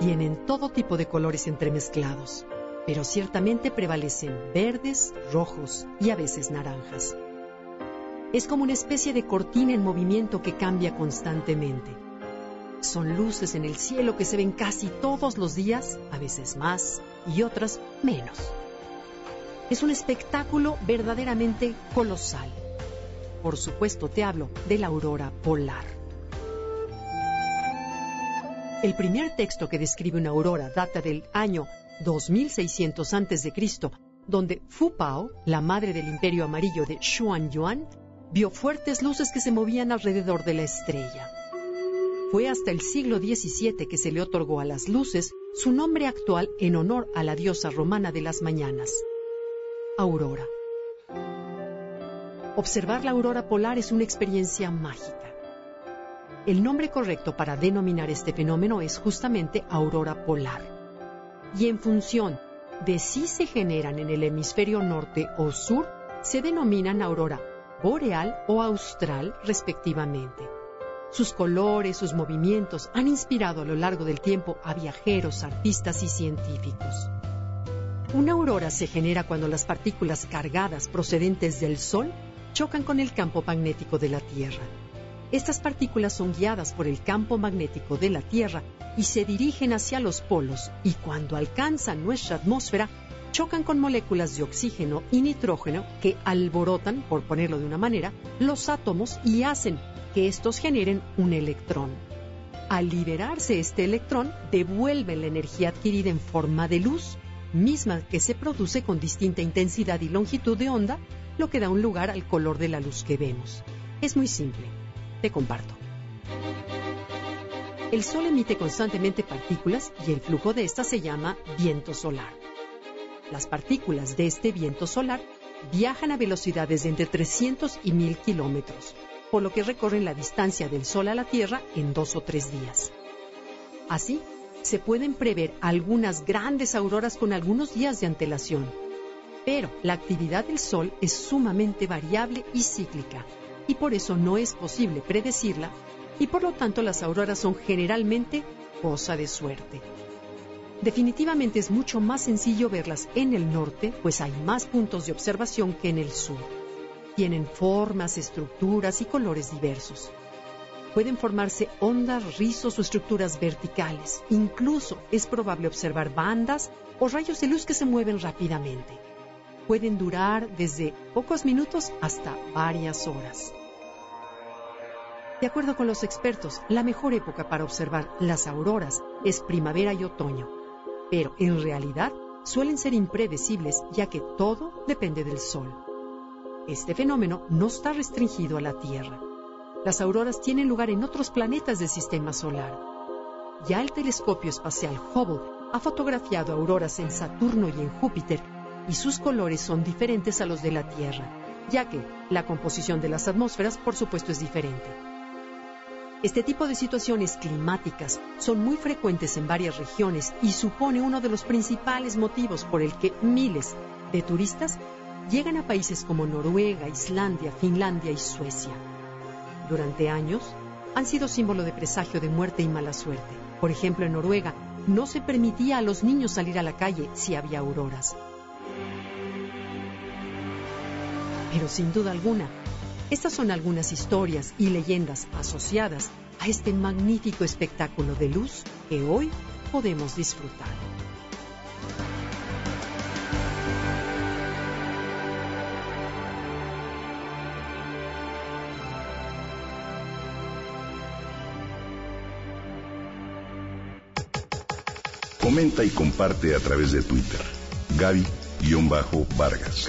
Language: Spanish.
Tienen todo tipo de colores entremezclados, pero ciertamente prevalecen verdes, rojos y a veces naranjas. Es como una especie de cortina en movimiento que cambia constantemente. Son luces en el cielo que se ven casi todos los días, a veces más y otras menos. Es un espectáculo verdaderamente colosal. Por supuesto te hablo de la aurora polar. El primer texto que describe una aurora data del año 2600 a.C., donde Fu Pao, la madre del imperio amarillo de Xuan Yuan, vio fuertes luces que se movían alrededor de la estrella. Fue hasta el siglo XVII que se le otorgó a las luces su nombre actual en honor a la diosa romana de las mañanas, Aurora. Observar la aurora polar es una experiencia mágica. El nombre correcto para denominar este fenómeno es justamente aurora polar. Y en función de si se generan en el hemisferio norte o sur, se denominan aurora boreal o austral respectivamente. Sus colores, sus movimientos han inspirado a lo largo del tiempo a viajeros, artistas y científicos. Una aurora se genera cuando las partículas cargadas procedentes del Sol chocan con el campo magnético de la Tierra. Estas partículas son guiadas por el campo magnético de la Tierra y se dirigen hacia los polos y cuando alcanzan nuestra atmósfera chocan con moléculas de oxígeno y nitrógeno que alborotan, por ponerlo de una manera, los átomos y hacen que estos generen un electrón. Al liberarse este electrón, devuelven la energía adquirida en forma de luz, misma que se produce con distinta intensidad y longitud de onda, lo que da un lugar al color de la luz que vemos. Es muy simple. Te comparto. El Sol emite constantemente partículas y el flujo de estas se llama viento solar. Las partículas de este viento solar viajan a velocidades de entre 300 y 1000 kilómetros, por lo que recorren la distancia del Sol a la Tierra en dos o tres días. Así, se pueden prever algunas grandes auroras con algunos días de antelación. Pero la actividad del Sol es sumamente variable y cíclica, y por eso no es posible predecirla, y por lo tanto las auroras son generalmente cosa de suerte. Definitivamente es mucho más sencillo verlas en el norte, pues hay más puntos de observación que en el sur. Tienen formas, estructuras y colores diversos. Pueden formarse ondas, rizos o estructuras verticales. Incluso es probable observar bandas o rayos de luz que se mueven rápidamente. Pueden durar desde pocos minutos hasta varias horas. De acuerdo con los expertos, la mejor época para observar las auroras es primavera y otoño, pero en realidad suelen ser impredecibles ya que todo depende del Sol. Este fenómeno no está restringido a la Tierra. Las auroras tienen lugar en otros planetas del sistema solar. Ya el telescopio espacial Hubble ha fotografiado auroras en Saturno y en Júpiter y sus colores son diferentes a los de la Tierra, ya que la composición de las atmósferas por supuesto es diferente. Este tipo de situaciones climáticas son muy frecuentes en varias regiones y supone uno de los principales motivos por el que miles de turistas llegan a países como Noruega, Islandia, Finlandia y Suecia. Durante años han sido símbolo de presagio de muerte y mala suerte. Por ejemplo, en Noruega no se permitía a los niños salir a la calle si había auroras. Pero sin duda alguna, estas son algunas historias y leyendas asociadas a este magnífico espectáculo de luz que hoy podemos disfrutar. Comenta y comparte a través de Twitter. Gaby-Vargas.